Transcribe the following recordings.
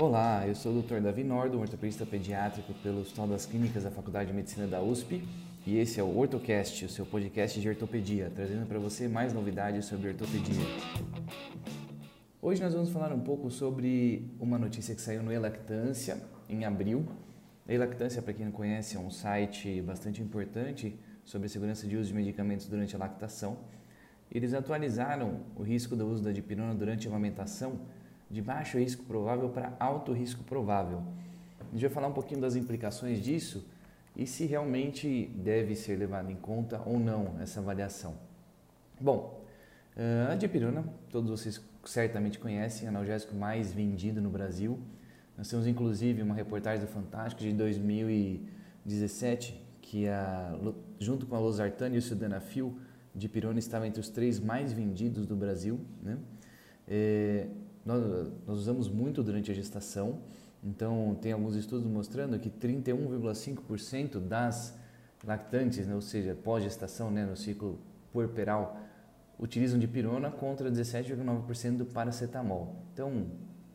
Olá, eu sou o Dr. Davi Nordo, ortopedista pediátrico pelo Hospital das Clínicas da Faculdade de Medicina da USP, e esse é o Ortocast, o seu podcast de ortopedia, trazendo para você mais novidades sobre ortopedia. Hoje nós vamos falar um pouco sobre uma notícia que saiu no Elactância em abril. Elactância, para quem não conhece, é um site bastante importante sobre a segurança de uso de medicamentos durante a lactação. Eles atualizaram o risco do uso da dipirona durante a amamentação de baixo risco provável para alto risco provável. A gente vai falar um pouquinho das implicações disso e se realmente deve ser levado em conta ou não essa avaliação. Bom, eh, a dipirona, todos vocês certamente conhecem, é o analgésico mais vendido no Brasil. Nós temos inclusive uma reportagem do Fantástico de 2017 que a, junto com a losartana e o sildenafil, dipirona estava entre os três mais vendidos do Brasil. Né? É, nós, nós usamos muito durante a gestação, então tem alguns estudos mostrando que 31,5% das lactantes, né, ou seja, pós-gestação, né, no ciclo puerperal, utilizam dipirona contra 17,9% do paracetamol. Então,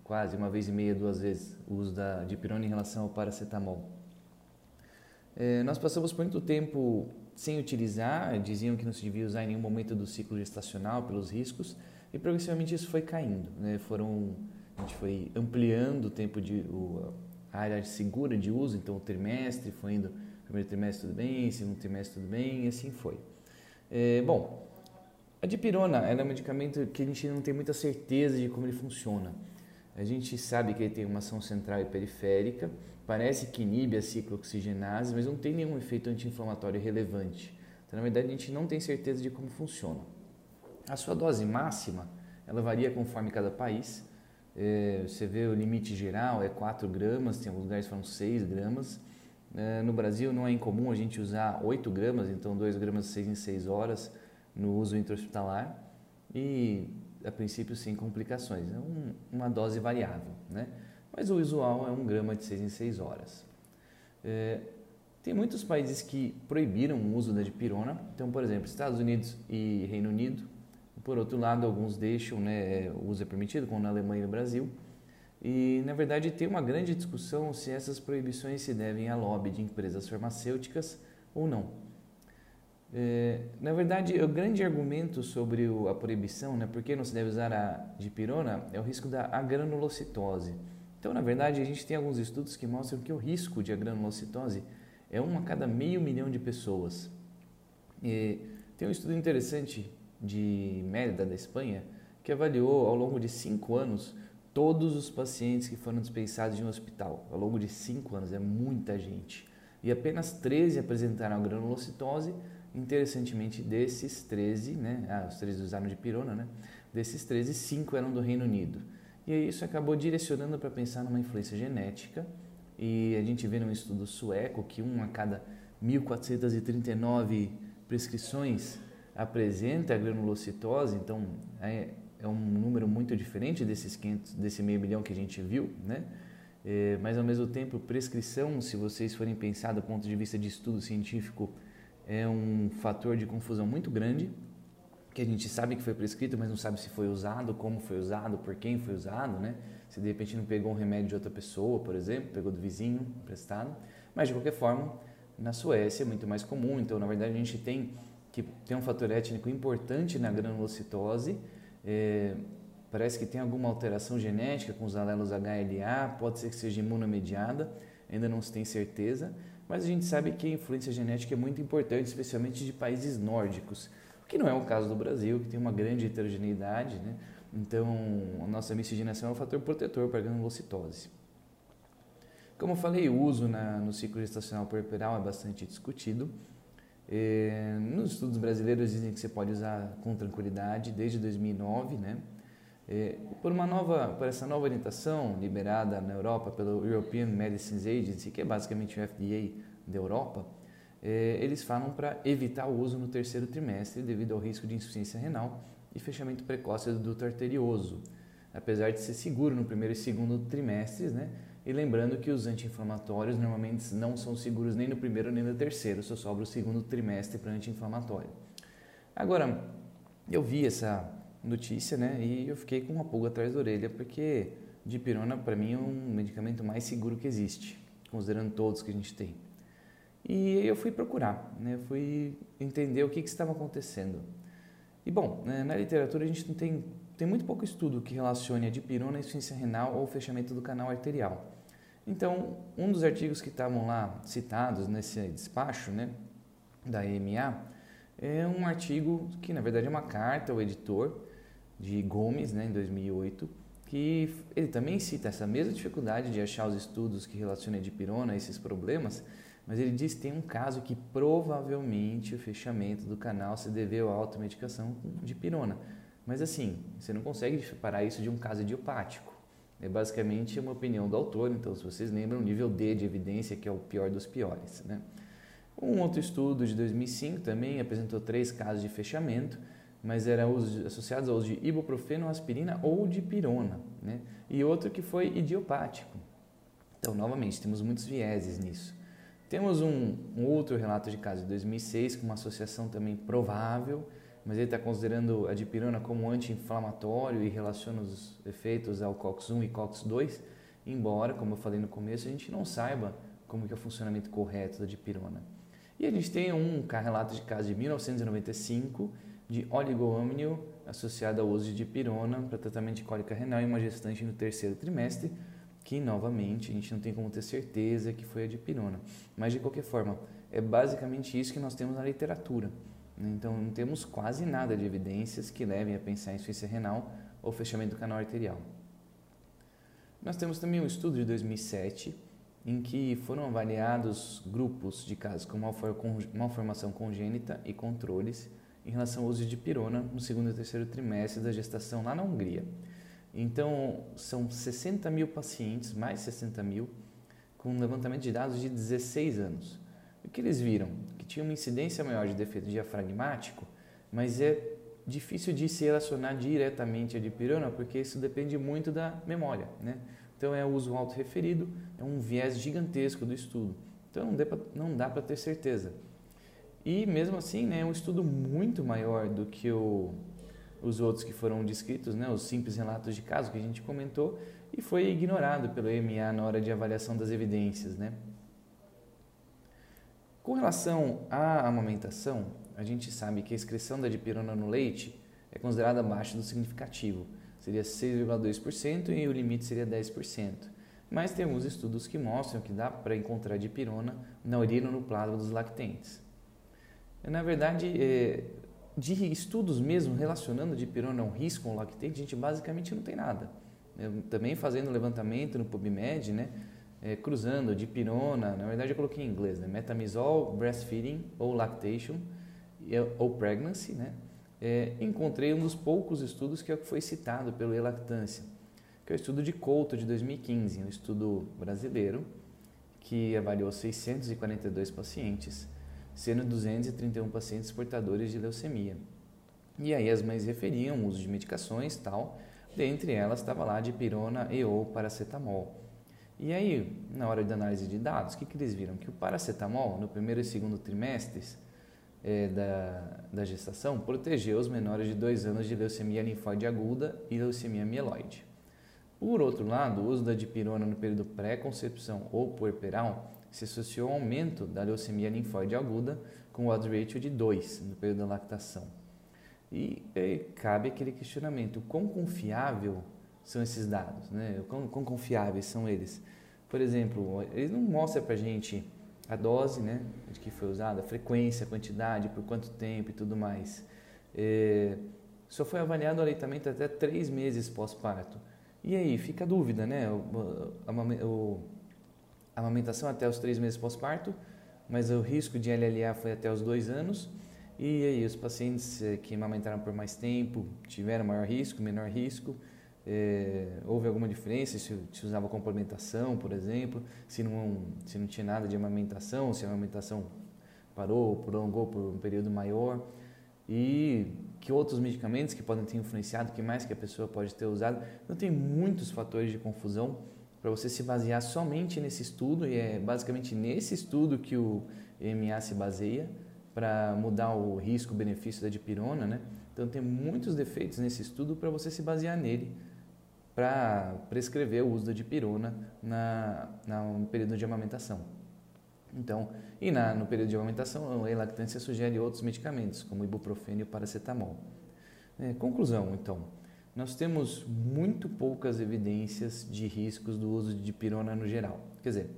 quase uma vez e meia, duas vezes o uso da dipirona em relação ao paracetamol. É, nós passamos muito tempo sem utilizar, diziam que não se devia usar em nenhum momento do ciclo gestacional pelos riscos, e progressivamente isso foi caindo. Né? Foram, a gente foi ampliando o tempo de o, a área segura de uso, então o trimestre foi indo, primeiro trimestre tudo bem, segundo trimestre tudo bem, e assim foi. É, bom, a dipirona é um medicamento que a gente não tem muita certeza de como ele funciona. A gente sabe que ele tem uma ação central e periférica, parece que inibe a ciclooxigenase, mas não tem nenhum efeito anti-inflamatório relevante. Então, na verdade, a gente não tem certeza de como funciona. A sua dose máxima, ela varia conforme cada país. É, você vê o limite geral é 4 gramas, tem alguns lugares que falam 6 gramas. É, no Brasil não é incomum a gente usar 8 gramas, então 2 gramas 6 em 6 horas no uso intra-hospitalar e a princípio sem complicações. É um, uma dose variável, né? Mas o usual é 1 grama de 6 em 6 horas. É, tem muitos países que proibiram o uso da dipirona, então, por exemplo, Estados Unidos e Reino Unido por outro lado, alguns deixam, né, o uso é permitido, como na Alemanha e no Brasil. E, na verdade, tem uma grande discussão se essas proibições se devem à lobby de empresas farmacêuticas ou não. É, na verdade, o grande argumento sobre a proibição, né, por que não se deve usar a dipirona, é o risco da agranulocitose. Então, na verdade, a gente tem alguns estudos que mostram que o risco de agranulocitose é um a cada meio milhão de pessoas. E tem um estudo interessante de Mérida, da Espanha, que avaliou ao longo de cinco anos todos os pacientes que foram dispensados de um hospital. Ao longo de cinco anos, é muita gente. E apenas 13 apresentaram granulocitose. Interessantemente, desses 13, né, ah, os 13 usaram de pirona, né, desses 13, 5 eram do Reino Unido. E isso acabou direcionando para pensar numa influência genética. E a gente vê num estudo sueco que um a cada 1.439 prescrições apresenta a granulocitose, então é, é, um número muito diferente desses 500, desse meio milhão que a gente viu, né? É, mas ao mesmo tempo, prescrição, se vocês forem pensar do ponto de vista de estudo científico, é um fator de confusão muito grande, que a gente sabe que foi prescrito, mas não sabe se foi usado, como foi usado, por quem foi usado, né? Se de repente não pegou um remédio de outra pessoa, por exemplo, pegou do vizinho emprestado. Mas de qualquer forma, na Suécia é muito mais comum, então na verdade a gente tem que tem um fator étnico importante na granulocitose. É, parece que tem alguma alteração genética com os alelos HLA, pode ser que seja imunomediada, ainda não se tem certeza, mas a gente sabe que a influência genética é muito importante, especialmente de países nórdicos, que não é o caso do Brasil, que tem uma grande heterogeneidade, né? Então, a nossa miscigenação é um fator protetor para a granulocitose. Como eu falei, o uso na, no ciclo gestacional puerperal é bastante discutido. É, nos estudos brasileiros dizem que você pode usar com tranquilidade desde 2009, né? É, por uma nova, por essa nova orientação liberada na Europa pelo European Medicines Agency, que é basicamente o FDA da Europa, é, eles falam para evitar o uso no terceiro trimestre devido ao risco de insuficiência renal e fechamento precoce do duto arterioso, apesar de ser seguro no primeiro e segundo trimestres, né? E lembrando que os anti-inflamatórios normalmente não são seguros nem no primeiro nem no terceiro, só sobra o segundo trimestre para anti-inflamatório. Agora, Eu vi essa notícia, né, e eu fiquei com uma pulga atrás da orelha, porque dipirona para mim é um medicamento mais seguro que existe, considerando todos que a gente tem. E eu fui procurar, né, fui entender o que, que estava acontecendo. E bom, né, na literatura a gente não tem, tem muito pouco estudo que relacione a dipirona à insuficiência renal ou fechamento do canal arterial. Então, um dos artigos que estavam lá citados nesse despacho, né, da EMA, é um artigo que na verdade é uma carta ao editor de Gomes, né, em 2008, que ele também cita essa mesma dificuldade de achar os estudos que relacionam a dipirona a esses problemas, mas ele diz que tem um caso que provavelmente o fechamento do canal se deveu à automedicação de pirona. Mas assim, você não consegue separar isso de um caso idiopático. É basicamente uma opinião do autor, então se vocês lembram, nível D de evidência, que é o pior dos piores. Né? Um outro estudo de 2005 também apresentou três casos de fechamento, mas eram associados ao uso de ibuprofeno, aspirina ou de pirona. Né? E outro que foi idiopático. Então, novamente, temos muitos vieses nisso. Temos um, um outro relato de caso de 2006 com uma associação também provável, mas ele está considerando a dipirona como anti-inflamatório e relaciona os efeitos ao COX-1 e COX-2, embora, como eu falei no começo, a gente não saiba como que é o funcionamento correto da dipirona. E a gente tem um relato de caso de 1995 de oligoâmnio associado ao uso de dipirona para tratamento de cólica renal em uma gestante no terceiro trimestre, que novamente a gente não tem como ter certeza que foi a dipirona. Mas de qualquer forma, é basicamente isso que nós temos na literatura. Né? Então não temos quase nada de evidências que levem a pensar em insuficiência renal ou fechamento do canal arterial. Nós temos também um estudo de 2007 em que foram avaliados grupos de casos com malformação congênita e controles em relação ao uso de pirona no segundo e terceiro trimestre da gestação lá na Hungria. Então, são 60 mil pacientes, mais 60 mil, com um levantamento de dados de 16 anos. O que eles viram? Que tinha uma incidência maior de defeito diafragmático, mas é difícil de se relacionar diretamente a dipirona, porque isso depende muito da memória, né? Então é uso auto-referido, é um viés gigantesco do estudo. Então não dá para ter certeza. E mesmo assim, né, é um estudo muito maior do que o, os outros que foram descritos, né, os simples relatos de caso que a gente comentou, e foi ignorado pelo EMA na hora de avaliação das evidências. Né? Com relação à amamentação, a gente sabe que a excreção da dipirona no leite é considerada abaixo do significativo seria 6,2% e o limite seria 10%. Mas tem alguns estudos que mostram que dá para encontrar dipirona na urina no plasma dos lactentes. Na verdade, é, de estudos mesmo relacionando dipirona a um risco com o lactente, a gente basicamente não tem nada. Eu, também fazendo levantamento no PubMed, né, é, cruzando dipirona, na verdade eu coloquei em inglês, né, metamizol, breastfeeding ou lactation ou pregnancy, né, é, encontrei um dos poucos estudos que é foi citado pelo E-Lactância, que é o estudo de Couto de 2015, um estudo brasileiro que avaliou 642 pacientes, sendo 231 pacientes portadores de leucemia. E aí as mães referiam o uso de medicações tal, dentre elas estava lá de pirona e ou paracetamol. E aí, na hora de análise de dados, o que, que eles viram? Que o paracetamol, no primeiro e segundo trimestres, é, da, da gestação protegeu os menores de 2 anos de leucemia linfóide aguda e leucemia mieloide. Por outro lado, o uso da dipirona no período pré-concepção ou puerperal se associou ao aumento da leucemia linfóide aguda com odds ratio de 2 no período da lactação. E, e cabe aquele questionamento, quão confiável são esses dados? Né? Quão, quão confiáveis são eles? Por exemplo, eles não mostram para a gente a dose né, de que foi usada, a frequência, a quantidade, por quanto tempo e tudo mais. É, só foi avaliado o aleitamento até três meses pós-parto. E aí, fica a dúvida, né? O, a, amamentação até os três meses pós-parto, mas o risco de LLA foi até os dois anos. E aí, os pacientes eh, que amamentaram por mais tempo tiveram maior risco, menor risco? é, houve alguma diferença se, se, usava complementação, por exemplo, se não, se não tinha nada de amamentação, se a amamentação parou, prolongou por um período maior e que outros medicamentos que podem ter influenciado, que mais que a pessoa pode ter usado. Então tem muitos fatores de confusão para você se basear somente nesse estudo e é basicamente nesse estudo que o EMA se baseia para mudar o risco-benefício da dipirona, né? Então tem muitos defeitos nesse estudo para você se basear nele para prescrever o uso da dipirona na, na, no período de amamentação. Então, e na, no período de amamentação, a lactância sugere outros medicamentos, como ibuprofeno e paracetamol. É, conclusão, então, nós temos muito poucas evidências de riscos do uso de dipirona no geral. Quer dizer,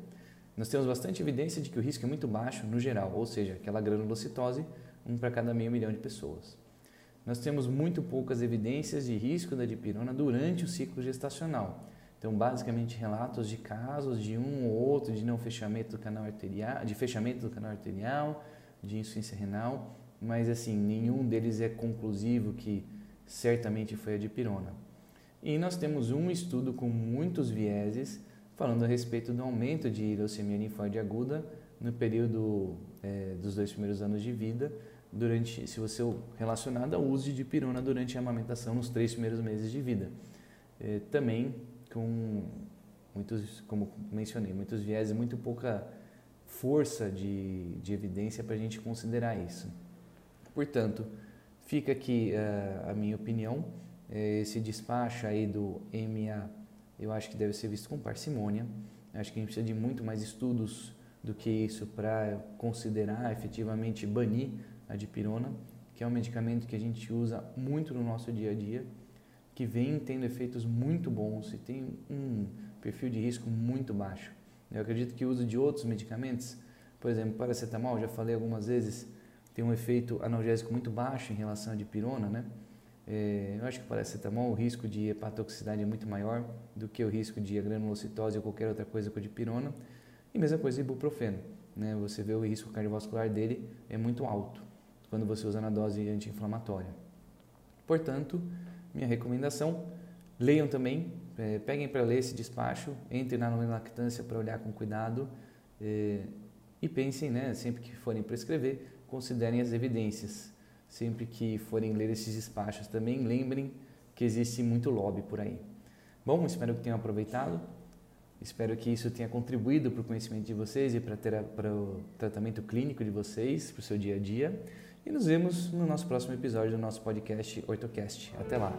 nós temos bastante evidência de que o risco é muito baixo no geral, ou seja, aquela granulocitose, um para cada meio milhão de pessoas nós temos muito poucas evidências de risco da dipirona durante o ciclo gestacional. Então, basicamente, relatos de casos de um ou outro de não fechamento do canal arterial, de fechamento do canal arterial, de insuficiência renal, mas assim, nenhum deles é conclusivo que certamente foi a dipirona. E nós temos um estudo com muitos vieses falando a respeito do aumento de leucemia linfóide aguda no período é, dos dois primeiros anos de vida, durante, se você relacionado ao uso de pirona durante a amamentação nos três primeiros meses de vida. É, também com muitos, como mencionei, muitos viés e muito pouca força de, de evidência para a gente considerar isso. Portanto, fica aqui uh, a minha opinião. É, esse despacho aí do MA, eu acho que deve ser visto com parcimônia. Acho que a gente precisa de muito mais estudos do que isso para considerar efetivamente banir a dipirona, que é um medicamento que a gente usa muito no nosso dia a dia, que vem tendo efeitos muito bons e tem um perfil de risco muito baixo. Eu acredito que o uso de outros medicamentos, por exemplo, paracetamol, já falei algumas vezes, tem um efeito analgésico muito baixo em relação à dipirona, né? É, eu acho que o paracetamol, o risco de hepatotoxicidade é muito maior do que o risco de granulocitose ou qualquer outra coisa com a dipirona. E mesma coisa ibuprofeno, né? Você vê o risco cardiovascular dele é muito alto quando você usa na dose anti-inflamatória. Portanto, minha recomendação, leiam também, é, peguem para ler esse despacho, entrem na lactância para olhar com cuidado é, e pensem, né, sempre que forem prescrever, considerem as evidências. Sempre que forem ler esses despachos também, lembrem que existe muito lobby por aí. Bom, espero que tenham aproveitado. Espero que isso tenha contribuído para o conhecimento de vocês e para, o tratamento clínico de vocês, para o seu dia a dia. E nos vemos no nosso próximo episódio do nosso podcast OrtoCast. Até lá!